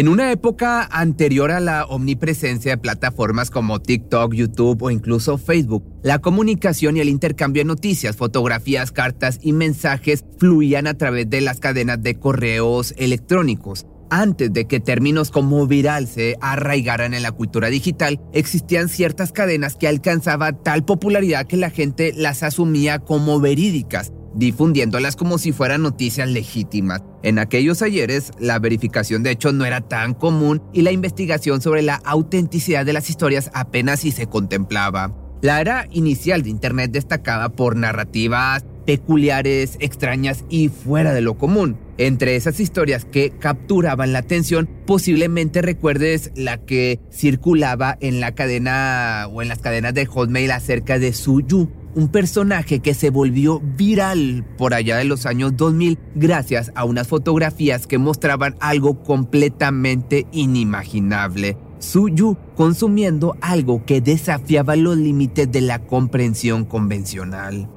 En una época anterior a la omnipresencia de plataformas como TikTok, YouTube o incluso Facebook, la comunicación y el intercambio de noticias, fotografías, cartas y mensajes fluían a través de las cadenas de correos electrónicos. Antes de que términos como viral se arraigaran en la cultura digital, existían ciertas cadenas que alcanzaban tal popularidad que la gente las asumía como verídicas difundiéndolas como si fueran noticias legítimas. En aquellos ayeres, la verificación de hechos no era tan común y la investigación sobre la autenticidad de las historias apenas si se contemplaba. La era inicial de Internet destacaba por narrativas peculiares, extrañas y fuera de lo común. Entre esas historias que capturaban la atención, posiblemente recuerdes la que circulaba en la cadena o en las cadenas de Hotmail acerca de Suyu, un personaje que se volvió viral por allá de los años 2000 gracias a unas fotografías que mostraban algo completamente inimaginable. Suyu consumiendo algo que desafiaba los límites de la comprensión convencional.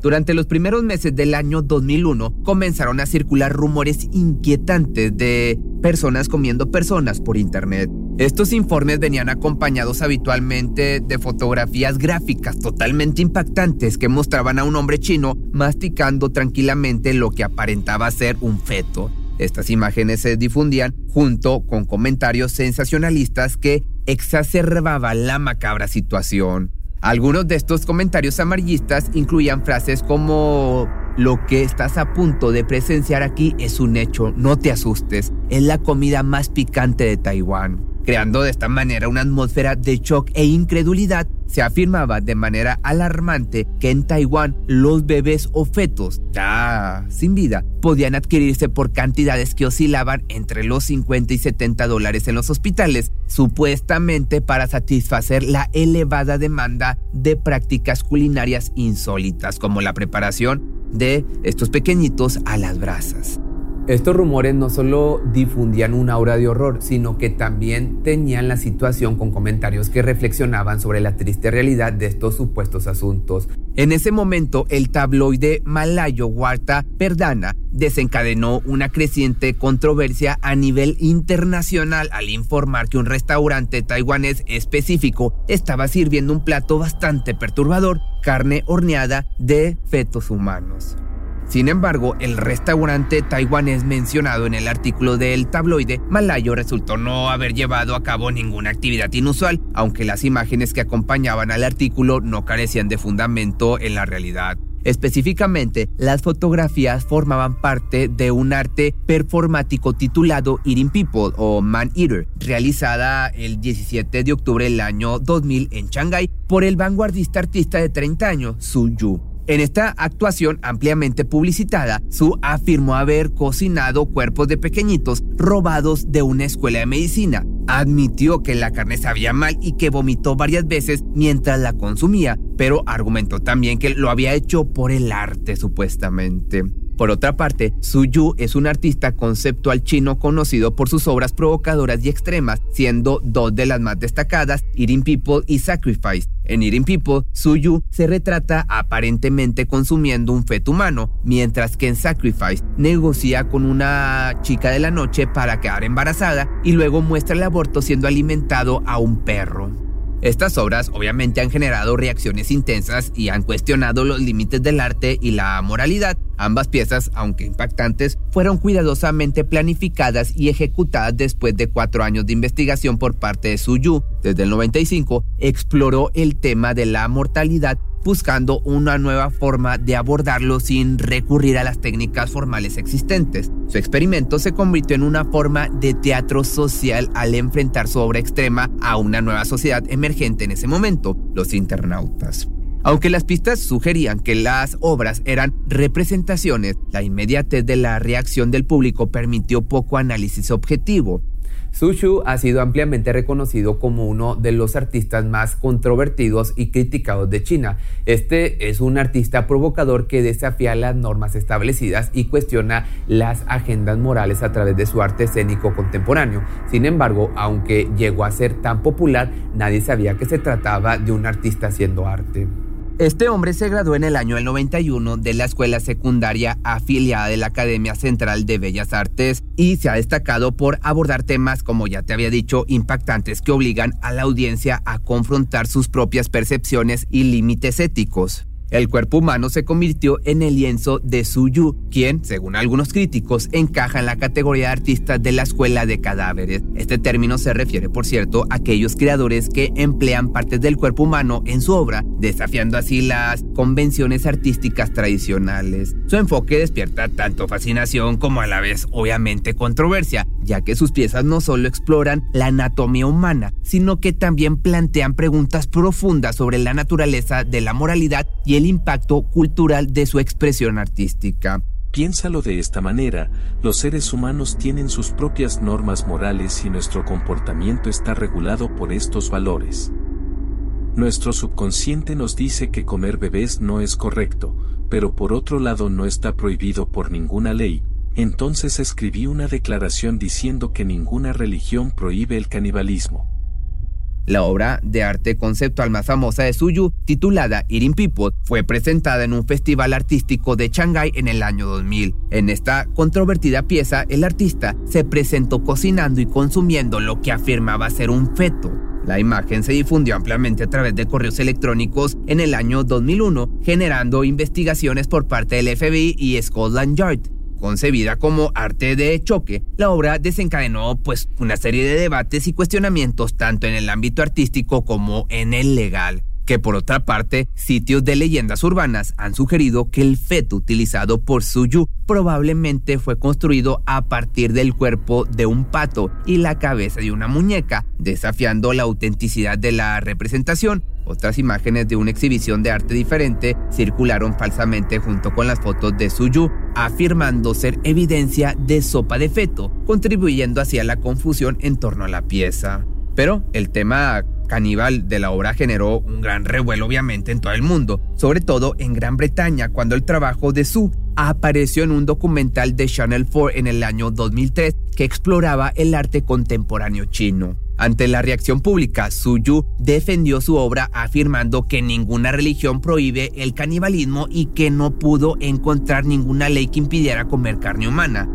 Durante los primeros meses del año 2001 comenzaron a circular rumores inquietantes de personas comiendo personas por internet. Estos informes venían acompañados habitualmente de fotografías gráficas totalmente impactantes que mostraban a un hombre chino masticando tranquilamente lo que aparentaba ser un feto. Estas imágenes se difundían junto con comentarios sensacionalistas que exacerbaban la macabra situación. Algunos de estos comentarios amarillistas incluían frases como lo que estás a punto de presenciar aquí es un hecho, no te asustes, es la comida más picante de Taiwán creando de esta manera una atmósfera de shock e incredulidad, se afirmaba de manera alarmante que en Taiwán los bebés o fetos ya sin vida podían adquirirse por cantidades que oscilaban entre los 50 y 70 dólares en los hospitales, supuestamente para satisfacer la elevada demanda de prácticas culinarias insólitas como la preparación de estos pequeñitos a las brasas. Estos rumores no solo difundían una aura de horror, sino que también tenían la situación con comentarios que reflexionaban sobre la triste realidad de estos supuestos asuntos. En ese momento, el tabloide malayo Warta Perdana desencadenó una creciente controversia a nivel internacional al informar que un restaurante taiwanés específico estaba sirviendo un plato bastante perturbador, carne horneada de fetos humanos. Sin embargo, el restaurante taiwanés mencionado en el artículo del tabloide malayo resultó no haber llevado a cabo ninguna actividad inusual, aunque las imágenes que acompañaban al artículo no carecían de fundamento en la realidad. Específicamente, las fotografías formaban parte de un arte performático titulado Eating People o Man Eater, realizada el 17 de octubre del año 2000 en Shanghái por el vanguardista artista de 30 años, Su Yu. En esta actuación ampliamente publicitada, Su afirmó haber cocinado cuerpos de pequeñitos robados de una escuela de medicina. Admitió que la carne sabía mal y que vomitó varias veces mientras la consumía, pero argumentó también que lo había hecho por el arte supuestamente. Por otra parte, Su Yu es un artista conceptual chino conocido por sus obras provocadoras y extremas, siendo dos de las más destacadas, Eating People y Sacrifice. En Eating People, Su Yu se retrata aparentemente consumiendo un feto humano, mientras que en Sacrifice negocia con una chica de la noche para quedar embarazada y luego muestra el aborto siendo alimentado a un perro. Estas obras obviamente han generado reacciones intensas y han cuestionado los límites del arte y la moralidad. Ambas piezas, aunque impactantes, fueron cuidadosamente planificadas y ejecutadas después de cuatro años de investigación por parte de Suyu. Desde el 95 exploró el tema de la mortalidad buscando una nueva forma de abordarlo sin recurrir a las técnicas formales existentes. Su experimento se convirtió en una forma de teatro social al enfrentar su obra extrema a una nueva sociedad emergente en ese momento, los internautas. Aunque las pistas sugerían que las obras eran representaciones, la inmediatez de la reacción del público permitió poco análisis objetivo. Su ha sido ampliamente reconocido como uno de los artistas más controvertidos y criticados de China. Este es un artista provocador que desafía las normas establecidas y cuestiona las agendas morales a través de su arte escénico contemporáneo. Sin embargo, aunque llegó a ser tan popular, nadie sabía que se trataba de un artista haciendo arte. Este hombre se graduó en el año del 91 de la escuela secundaria afiliada de la Academia Central de Bellas Artes y se ha destacado por abordar temas, como ya te había dicho, impactantes que obligan a la audiencia a confrontar sus propias percepciones y límites éticos. El cuerpo humano se convirtió en el lienzo de Suyu, quien, según algunos críticos, encaja en la categoría de artistas de la escuela de cadáveres. Este término se refiere, por cierto, a aquellos creadores que emplean partes del cuerpo humano en su obra, desafiando así las convenciones artísticas tradicionales. Su enfoque despierta tanto fascinación como a la vez, obviamente, controversia, ya que sus piezas no solo exploran la anatomía humana, sino que también plantean preguntas profundas sobre la naturaleza de la moralidad y el impacto cultural de su expresión artística. Piénsalo de esta manera, los seres humanos tienen sus propias normas morales y nuestro comportamiento está regulado por estos valores. Nuestro subconsciente nos dice que comer bebés no es correcto, pero por otro lado no está prohibido por ninguna ley, entonces escribí una declaración diciendo que ninguna religión prohíbe el canibalismo. La obra de arte conceptual más famosa de Suyu, titulada Irin People, fue presentada en un festival artístico de Shanghái en el año 2000. En esta controvertida pieza, el artista se presentó cocinando y consumiendo lo que afirmaba ser un feto. La imagen se difundió ampliamente a través de correos electrónicos en el año 2001, generando investigaciones por parte del FBI y Scotland Yard. Concebida como arte de choque, la obra desencadenó pues una serie de debates y cuestionamientos tanto en el ámbito artístico como en el legal que por otra parte, sitios de leyendas urbanas han sugerido que el feto utilizado por Suyu probablemente fue construido a partir del cuerpo de un pato y la cabeza de una muñeca, desafiando la autenticidad de la representación. Otras imágenes de una exhibición de arte diferente circularon falsamente junto con las fotos de Suyu, afirmando ser evidencia de sopa de feto, contribuyendo así a la confusión en torno a la pieza. Pero el tema caníbal de la obra generó un gran revuelo obviamente en todo el mundo, sobre todo en Gran Bretaña cuando el trabajo de Su apareció en un documental de Channel 4 en el año 2003 que exploraba el arte contemporáneo chino. Ante la reacción pública, Suyu defendió su obra afirmando que ninguna religión prohíbe el canibalismo y que no pudo encontrar ninguna ley que impidiera comer carne humana.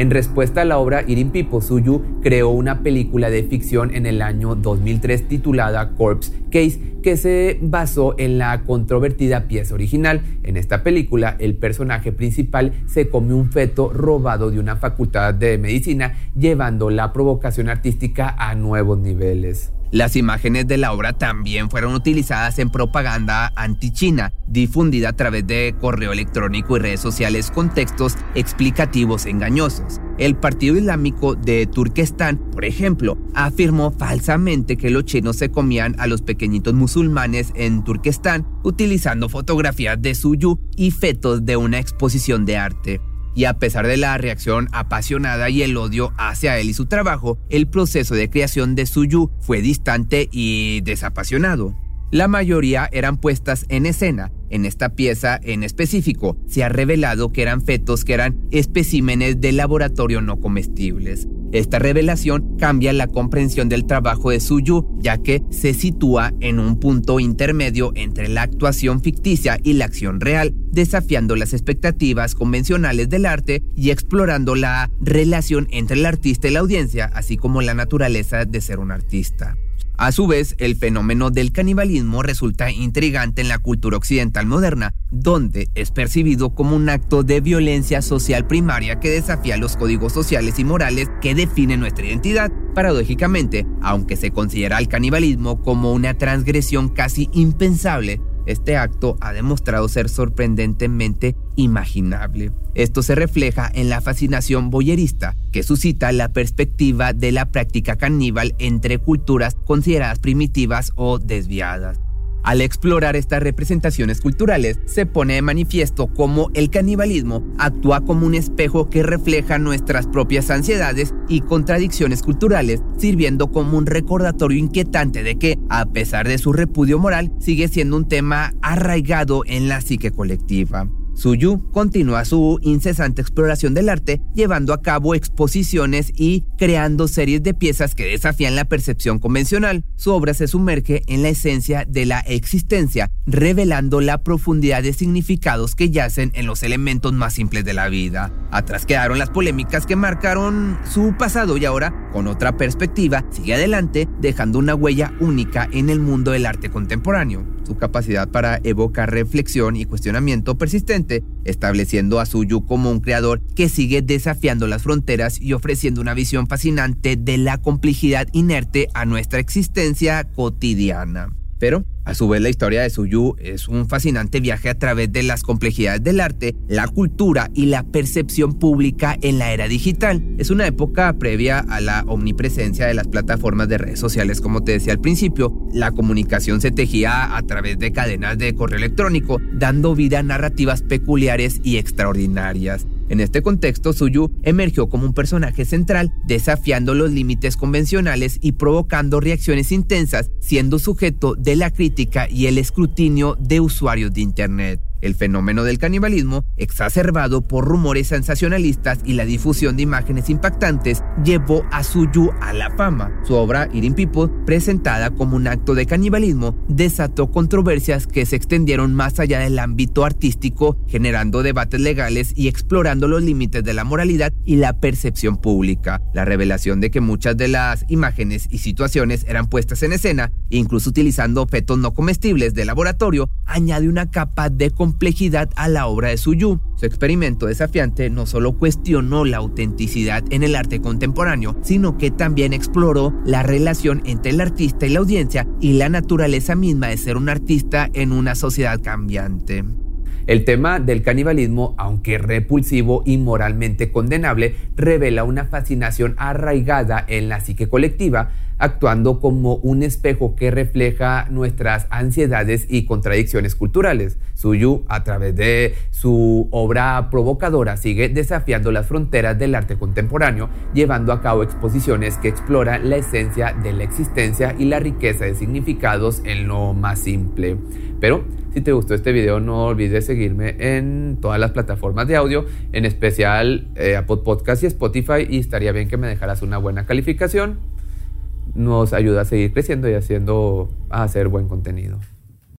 En respuesta a la obra, Irin Pipo Suyu creó una película de ficción en el año 2003 titulada Corpse Case, que se basó en la controvertida pieza original. En esta película, el personaje principal se come un feto robado de una facultad de medicina, llevando la provocación artística a nuevos niveles. Las imágenes de la obra también fueron utilizadas en propaganda anti-China, difundida a través de correo electrónico y redes sociales con textos explicativos engañosos. El Partido Islámico de Turquestán, por ejemplo, afirmó falsamente que los chinos se comían a los pequeñitos musulmanes en Turquestán utilizando fotografías de suyu y fetos de una exposición de arte y a pesar de la reacción apasionada y el odio hacia él y su trabajo, el proceso de creación de Suyu fue distante y desapasionado. La mayoría eran puestas en escena. En esta pieza en específico se ha revelado que eran fetos que eran especímenes de laboratorio no comestibles. Esta revelación cambia la comprensión del trabajo de Suyu, ya que se sitúa en un punto intermedio entre la actuación ficticia y la acción real, desafiando las expectativas convencionales del arte y explorando la relación entre el artista y la audiencia, así como la naturaleza de ser un artista. A su vez, el fenómeno del canibalismo resulta intrigante en la cultura occidental moderna, donde es percibido como un acto de violencia social primaria que desafía los códigos sociales y morales que definen nuestra identidad. Paradójicamente, aunque se considera el canibalismo como una transgresión casi impensable, este acto ha demostrado ser sorprendentemente imaginable. Esto se refleja en la fascinación boyerista, que suscita la perspectiva de la práctica caníbal entre culturas consideradas primitivas o desviadas. Al explorar estas representaciones culturales, se pone de manifiesto cómo el canibalismo actúa como un espejo que refleja nuestras propias ansiedades y contradicciones culturales, sirviendo como un recordatorio inquietante de que, a pesar de su repudio moral, sigue siendo un tema arraigado en la psique colectiva. Suyu continúa su incesante exploración del arte, llevando a cabo exposiciones y creando series de piezas que desafían la percepción convencional. Su obra se sumerge en la esencia de la existencia, revelando la profundidad de significados que yacen en los elementos más simples de la vida. Atrás quedaron las polémicas que marcaron su pasado y ahora, con otra perspectiva, sigue adelante, dejando una huella única en el mundo del arte contemporáneo. Su capacidad para evocar reflexión y cuestionamiento persistente, estableciendo a Suyu como un creador que sigue desafiando las fronteras y ofreciendo una visión fascinante de la complejidad inerte a nuestra existencia cotidiana. Pero, a su vez, la historia de Suyu es un fascinante viaje a través de las complejidades del arte, la cultura y la percepción pública en la era digital. Es una época previa a la omnipresencia de las plataformas de redes sociales, como te decía al principio. La comunicación se tejía a través de cadenas de correo electrónico, dando vida a narrativas peculiares y extraordinarias. En este contexto, Suyu emergió como un personaje central, desafiando los límites convencionales y provocando reacciones intensas, siendo sujeto de la crítica y el escrutinio de usuarios de Internet. El fenómeno del canibalismo, exacerbado por rumores sensacionalistas y la difusión de imágenes impactantes, llevó a Suyu a la fama. Su obra Eating People, presentada como un acto de canibalismo, desató controversias que se extendieron más allá del ámbito artístico, generando debates legales y explorando los límites de la moralidad y la percepción pública. La revelación de que muchas de las imágenes y situaciones eran puestas en escena, incluso utilizando objetos no comestibles de laboratorio, añade una capa de complejidad a la obra de Suyu. Su experimento desafiante no solo cuestionó la autenticidad en el arte contemporáneo, sino que también exploró la relación entre el artista y la audiencia y la naturaleza misma de ser un artista en una sociedad cambiante. El tema del canibalismo, aunque repulsivo y moralmente condenable, revela una fascinación arraigada en la psique colectiva, actuando como un espejo que refleja nuestras ansiedades y contradicciones culturales. Suyu, a través de su obra provocadora, sigue desafiando las fronteras del arte contemporáneo, llevando a cabo exposiciones que exploran la esencia de la existencia y la riqueza de significados en lo más simple. Pero si te gustó este video, no olvides seguirme en todas las plataformas de audio, en especial eh, Apple Podcast y Spotify, y estaría bien que me dejaras una buena calificación nos ayuda a seguir creciendo y haciendo a hacer buen contenido.